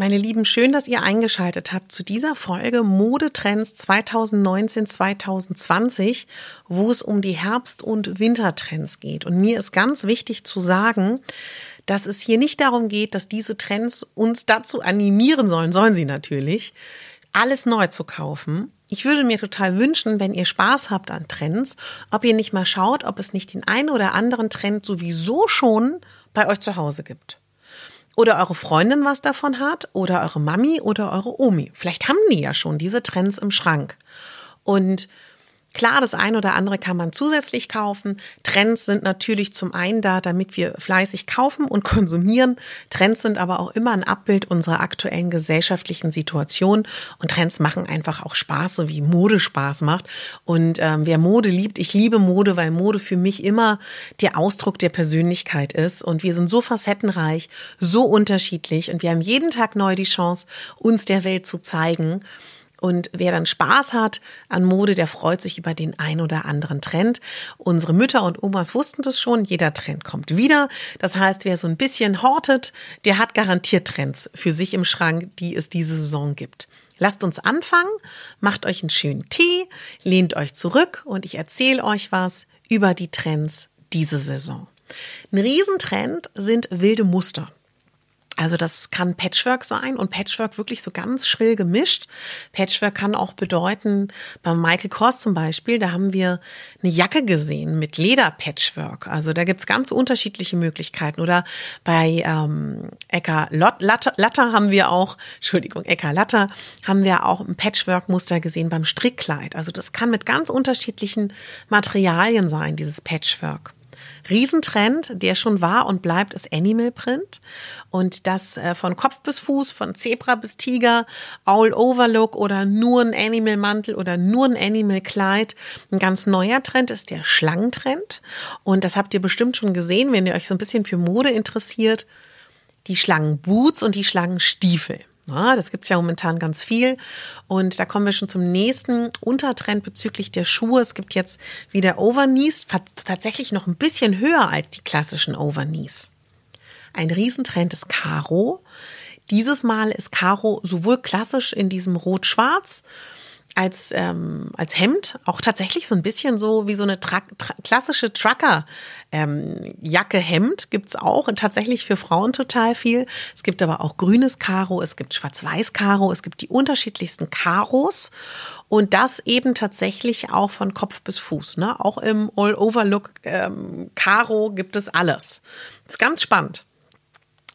Meine Lieben, schön, dass ihr eingeschaltet habt zu dieser Folge Modetrends 2019-2020, wo es um die Herbst- und Wintertrends geht. Und mir ist ganz wichtig zu sagen, dass es hier nicht darum geht, dass diese Trends uns dazu animieren sollen, sollen sie natürlich, alles neu zu kaufen. Ich würde mir total wünschen, wenn ihr Spaß habt an Trends, ob ihr nicht mal schaut, ob es nicht den einen oder anderen Trend sowieso schon bei euch zu Hause gibt oder eure Freundin was davon hat oder eure Mami oder eure Omi. Vielleicht haben die ja schon diese Trends im Schrank. Und Klar, das eine oder andere kann man zusätzlich kaufen. Trends sind natürlich zum einen da, damit wir fleißig kaufen und konsumieren. Trends sind aber auch immer ein Abbild unserer aktuellen gesellschaftlichen Situation. Und Trends machen einfach auch Spaß, so wie Mode Spaß macht. Und ähm, wer Mode liebt, ich liebe Mode, weil Mode für mich immer der Ausdruck der Persönlichkeit ist. Und wir sind so facettenreich, so unterschiedlich. Und wir haben jeden Tag neu die Chance, uns der Welt zu zeigen. Und wer dann Spaß hat an Mode, der freut sich über den ein oder anderen Trend. Unsere Mütter und Omas wussten das schon. Jeder Trend kommt wieder. Das heißt, wer so ein bisschen hortet, der hat garantiert Trends für sich im Schrank, die es diese Saison gibt. Lasst uns anfangen, macht euch einen schönen Tee, lehnt euch zurück und ich erzähle euch was über die Trends diese Saison. Ein Riesentrend sind wilde Muster. Also das kann Patchwork sein und Patchwork wirklich so ganz schrill gemischt. Patchwork kann auch bedeuten, beim Michael Kors zum Beispiel, da haben wir eine Jacke gesehen mit Leder-Patchwork. Also da gibt's ganz unterschiedliche Möglichkeiten. Oder bei ähm, Ecka Latter, Latter haben wir auch, Entschuldigung, Ecka Latter haben wir auch ein Patchwork-Muster gesehen beim Strickkleid. Also das kann mit ganz unterschiedlichen Materialien sein, dieses Patchwork. Riesentrend, der schon war und bleibt, ist Animal Print. Und das äh, von Kopf bis Fuß, von Zebra bis Tiger, All-Over-Look oder nur ein Animal-Mantel oder nur ein Animal-Kleid. Ein ganz neuer Trend ist der Schlangentrend. Und das habt ihr bestimmt schon gesehen, wenn ihr euch so ein bisschen für Mode interessiert. Die Schlangenboots und die Schlangenstiefel. Ja, das gibt's ja momentan ganz viel. Und da kommen wir schon zum nächsten Untertrend bezüglich der Schuhe. Es gibt jetzt wieder Overknees, tatsächlich noch ein bisschen höher als die klassischen Overknees. Ein Riesentrend ist Karo. Dieses Mal ist Karo sowohl klassisch in diesem Rot-Schwarz als, ähm, als Hemd auch tatsächlich so ein bisschen so wie so eine tra tra klassische Trucker ähm, gibt's auch tatsächlich für Frauen total viel. Es gibt aber auch grünes Karo, es gibt schwarz-weiß Karo, es gibt die unterschiedlichsten Karos und das eben tatsächlich auch von Kopf bis Fuß. Ne? Auch im All-Over-Look ähm, Karo gibt es alles. Ist ganz spannend.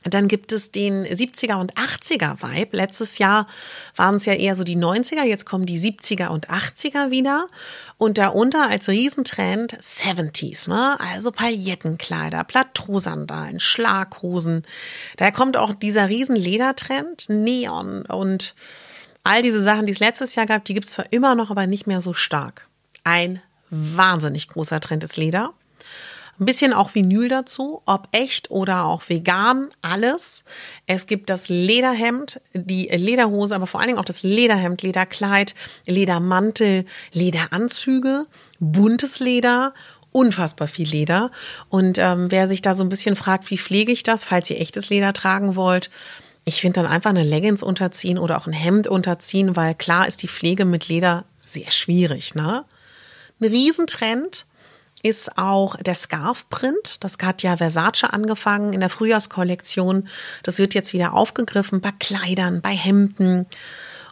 Dann gibt es den 70er und 80er Vibe. Letztes Jahr waren es ja eher so die 90er, jetzt kommen die 70er und 80er wieder. Und darunter als Riesentrend 70s, ne? Also Paillettenkleider, Plateausandalen, Schlaghosen. Daher kommt auch dieser Riesenledertrend, Neon und all diese Sachen, die es letztes Jahr gab, die gibt es zwar immer noch, aber nicht mehr so stark. Ein wahnsinnig großer Trend ist Leder. Ein bisschen auch Vinyl dazu, ob echt oder auch vegan, alles. Es gibt das Lederhemd, die Lederhose, aber vor allen Dingen auch das Lederhemd, Lederkleid, Ledermantel, Lederanzüge, buntes Leder unfassbar viel Leder. Und ähm, wer sich da so ein bisschen fragt, wie pflege ich das, falls ihr echtes Leder tragen wollt, ich finde dann einfach eine Leggings unterziehen oder auch ein Hemd unterziehen, weil klar ist die Pflege mit Leder sehr schwierig. Ne? Ein Riesentrend ist auch der Scarf-Print. Das hat ja Versace angefangen in der Frühjahrskollektion. Das wird jetzt wieder aufgegriffen bei Kleidern, bei Hemden.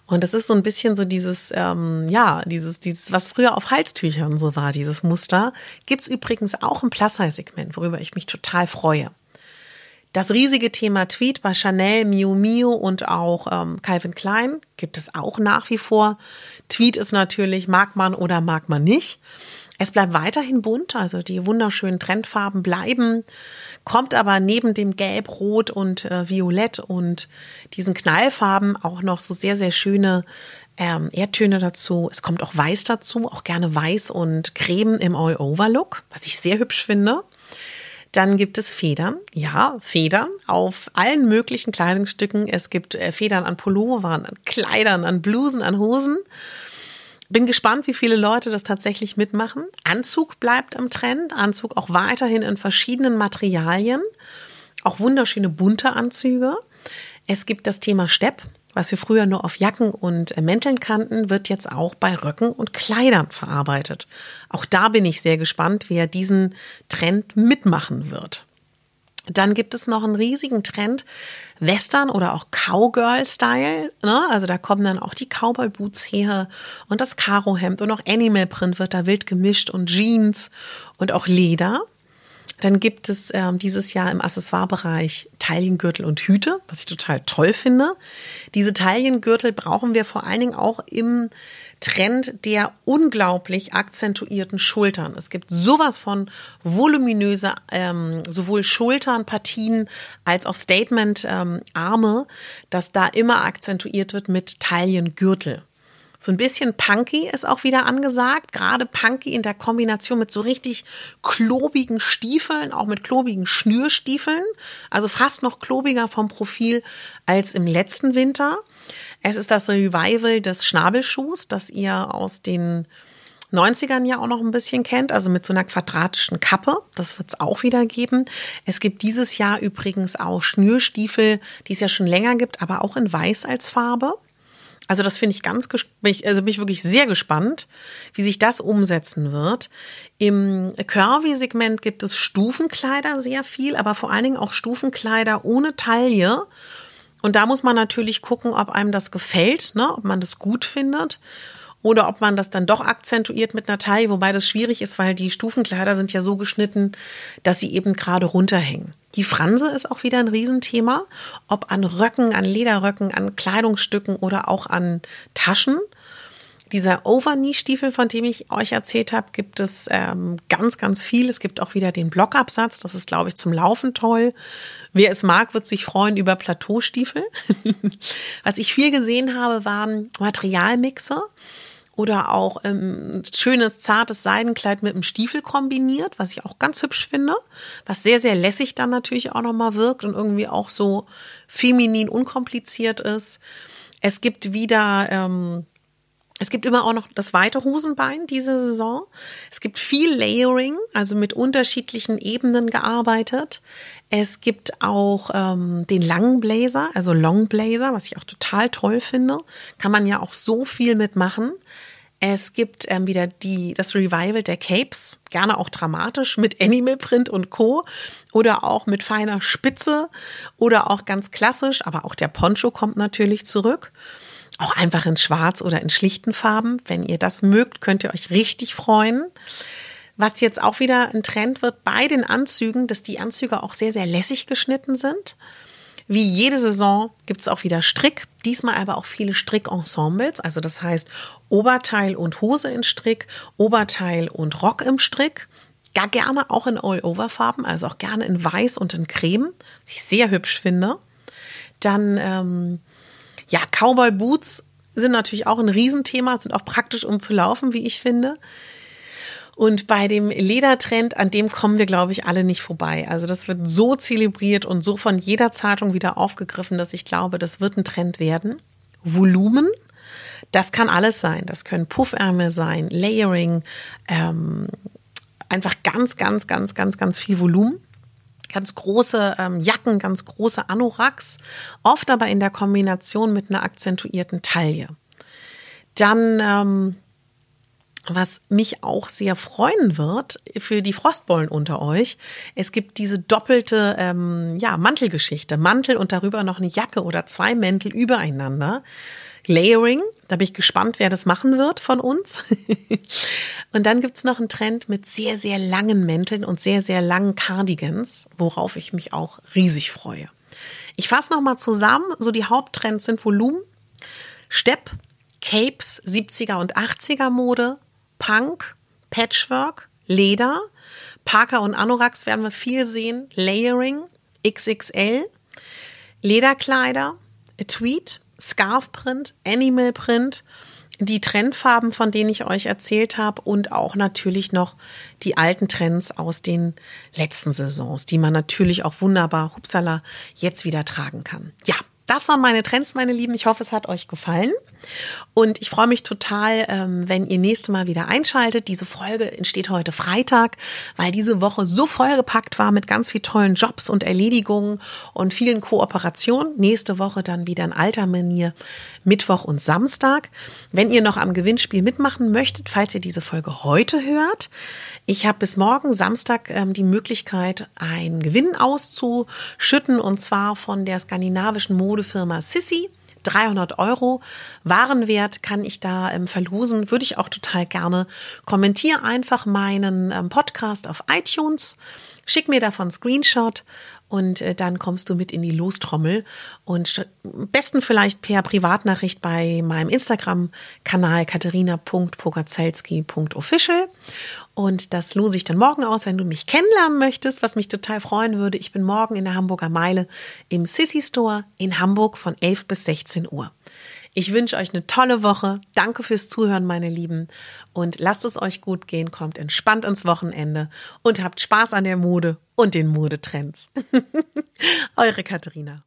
Und das ist so ein bisschen so dieses, ähm, ja, dieses, dieses, was früher auf Halstüchern so war, dieses Muster. Gibt's übrigens auch im Plus-Size-Segment, worüber ich mich total freue. Das riesige Thema Tweet bei Chanel, Miu Miu und auch ähm, Calvin Klein gibt es auch nach wie vor. Tweet ist natürlich, mag man oder mag man nicht. Es bleibt weiterhin bunt, also die wunderschönen Trendfarben bleiben, kommt aber neben dem Gelb, Rot und äh, Violett und diesen Knallfarben auch noch so sehr, sehr schöne ähm, Erdtöne dazu. Es kommt auch Weiß dazu, auch gerne Weiß und Creme im All-Over-Look, was ich sehr hübsch finde. Dann gibt es Federn. Ja, Federn auf allen möglichen Kleidungsstücken. Es gibt äh, Federn an Pullovern, an Kleidern, an Blusen, an Hosen. Bin gespannt, wie viele Leute das tatsächlich mitmachen. Anzug bleibt im Trend. Anzug auch weiterhin in verschiedenen Materialien. Auch wunderschöne bunte Anzüge. Es gibt das Thema Stepp was wir früher nur auf Jacken und Mänteln kannten, wird jetzt auch bei Röcken und Kleidern verarbeitet. Auch da bin ich sehr gespannt, wer diesen Trend mitmachen wird. Dann gibt es noch einen riesigen Trend, Western oder auch Cowgirl-Style. Ne? Also da kommen dann auch die Cowboy-Boots her und das Karo-Hemd und auch Animal-Print wird da wild gemischt und Jeans und auch Leder. Dann gibt es ähm, dieses Jahr im Accessoirebereich Taillengürtel und Hüte, was ich total toll finde. Diese Taillengürtel brauchen wir vor allen Dingen auch im Trend der unglaublich akzentuierten Schultern. Es gibt sowas von voluminöse, ähm, sowohl Schulternpartien als auch Statement-Arme, ähm, dass da immer akzentuiert wird mit Taillengürtel. So ein bisschen punky ist auch wieder angesagt. Gerade punky in der Kombination mit so richtig klobigen Stiefeln, auch mit klobigen Schnürstiefeln. Also fast noch klobiger vom Profil als im letzten Winter. Es ist das Revival des Schnabelschuhs, das ihr aus den 90ern ja auch noch ein bisschen kennt, also mit so einer quadratischen Kappe. Das wird es auch wieder geben. Es gibt dieses Jahr übrigens auch Schnürstiefel, die es ja schon länger gibt, aber auch in Weiß als Farbe. Also das finde ich ganz, also bin ich wirklich sehr gespannt, wie sich das umsetzen wird. Im Curvy-Segment gibt es Stufenkleider sehr viel, aber vor allen Dingen auch Stufenkleider ohne Taille. Und da muss man natürlich gucken, ob einem das gefällt, ne? ob man das gut findet oder ob man das dann doch akzentuiert mit einer Taille, wobei das schwierig ist, weil die Stufenkleider sind ja so geschnitten, dass sie eben gerade runterhängen. Die Franse ist auch wieder ein Riesenthema, ob an Röcken, an Lederröcken, an Kleidungsstücken oder auch an Taschen. Dieser Overknee-Stiefel, von dem ich euch erzählt habe, gibt es ähm, ganz, ganz viel. Es gibt auch wieder den Blockabsatz. Das ist, glaube ich, zum Laufen toll. Wer es mag, wird sich freuen über Plateaustiefel. Was ich viel gesehen habe, waren Materialmixer oder auch ähm, schönes, zartes Seidenkleid mit einem Stiefel kombiniert, was ich auch ganz hübsch finde, was sehr, sehr lässig dann natürlich auch nochmal wirkt und irgendwie auch so feminin unkompliziert ist. Es gibt wieder, ähm, es gibt immer auch noch das weite Hosenbein diese Saison. Es gibt viel Layering, also mit unterschiedlichen Ebenen gearbeitet. Es gibt auch ähm, den langen Blazer, also Long Blazer, was ich auch total toll finde. Kann man ja auch so viel mitmachen. Es gibt ähm, wieder die, das Revival der Capes, gerne auch dramatisch mit Animal Print und Co. Oder auch mit feiner Spitze oder auch ganz klassisch, aber auch der Poncho kommt natürlich zurück. Auch einfach in Schwarz oder in schlichten Farben. Wenn ihr das mögt, könnt ihr euch richtig freuen. Was jetzt auch wieder ein Trend wird bei den Anzügen, dass die Anzüge auch sehr, sehr lässig geschnitten sind. Wie jede Saison gibt es auch wieder Strick, diesmal aber auch viele Strickensembles, also das heißt Oberteil und Hose in Strick, Oberteil und Rock im Strick. Gar gerne auch in All-Over-Farben, also auch gerne in Weiß und in Creme, was ich sehr hübsch finde. Dann, ähm, ja, Cowboy-Boots sind natürlich auch ein Riesenthema, sind auch praktisch, um zu laufen, wie ich finde. Und bei dem Ledertrend, an dem kommen wir, glaube ich, alle nicht vorbei. Also das wird so zelebriert und so von jeder Zeitung wieder aufgegriffen, dass ich glaube, das wird ein Trend werden. Volumen, das kann alles sein. Das können Puffärmel sein, Layering, ähm, einfach ganz, ganz, ganz, ganz, ganz viel Volumen ganz große ähm, Jacken, ganz große Anoraks, oft aber in der Kombination mit einer akzentuierten Taille. Dann, ähm, was mich auch sehr freuen wird für die Frostbollen unter euch, es gibt diese doppelte ähm, ja, Mantelgeschichte. Mantel und darüber noch eine Jacke oder zwei Mäntel übereinander. Layering. Da bin ich gespannt, wer das machen wird von uns. und dann gibt's noch einen Trend mit sehr, sehr langen Mänteln und sehr, sehr langen Cardigans, worauf ich mich auch riesig freue. Ich fasse nochmal zusammen. So die Haupttrends sind Volumen, Stepp, Capes, 70er und 80er Mode, Punk, Patchwork, Leder, Parker und Anoraks werden wir viel sehen, Layering, XXL, Lederkleider, Tweed, Scarfprint, Animal Print, die Trendfarben, von denen ich euch erzählt habe und auch natürlich noch die alten Trends aus den letzten Saisons, die man natürlich auch wunderbar, hupsala, jetzt wieder tragen kann. Ja, das waren meine Trends, meine Lieben. Ich hoffe, es hat euch gefallen. Und ich freue mich total, ähm, wenn ihr nächste Mal wieder einschaltet. Diese Folge entsteht heute Freitag, weil diese Woche so vollgepackt war mit ganz vielen tollen Jobs und Erledigungen und vielen Kooperationen. Nächste Woche dann wieder in alter Manier Mittwoch und Samstag. Wenn ihr noch am Gewinnspiel mitmachen möchtet, falls ihr diese Folge heute hört, ich habe bis morgen Samstag ähm, die Möglichkeit, einen Gewinn auszuschütten und zwar von der skandinavischen Modefirma Sissy. 300 Euro Warenwert kann ich da ähm, verlosen. Würde ich auch total gerne. Kommentiere einfach meinen ähm, Podcast auf iTunes. Schick mir davon Screenshot und äh, dann kommst du mit in die Lostrommel und besten vielleicht per Privatnachricht bei meinem Instagram-Kanal katharina.pogazelski.official und das lose ich dann morgen aus, wenn du mich kennenlernen möchtest, was mich total freuen würde. Ich bin morgen in der Hamburger Meile im Sissy Store in Hamburg von 11 bis 16 Uhr. Ich wünsche euch eine tolle Woche. Danke fürs Zuhören, meine Lieben. Und lasst es euch gut gehen, kommt entspannt ins Wochenende und habt Spaß an der Mode und den Modetrends. Eure Katharina.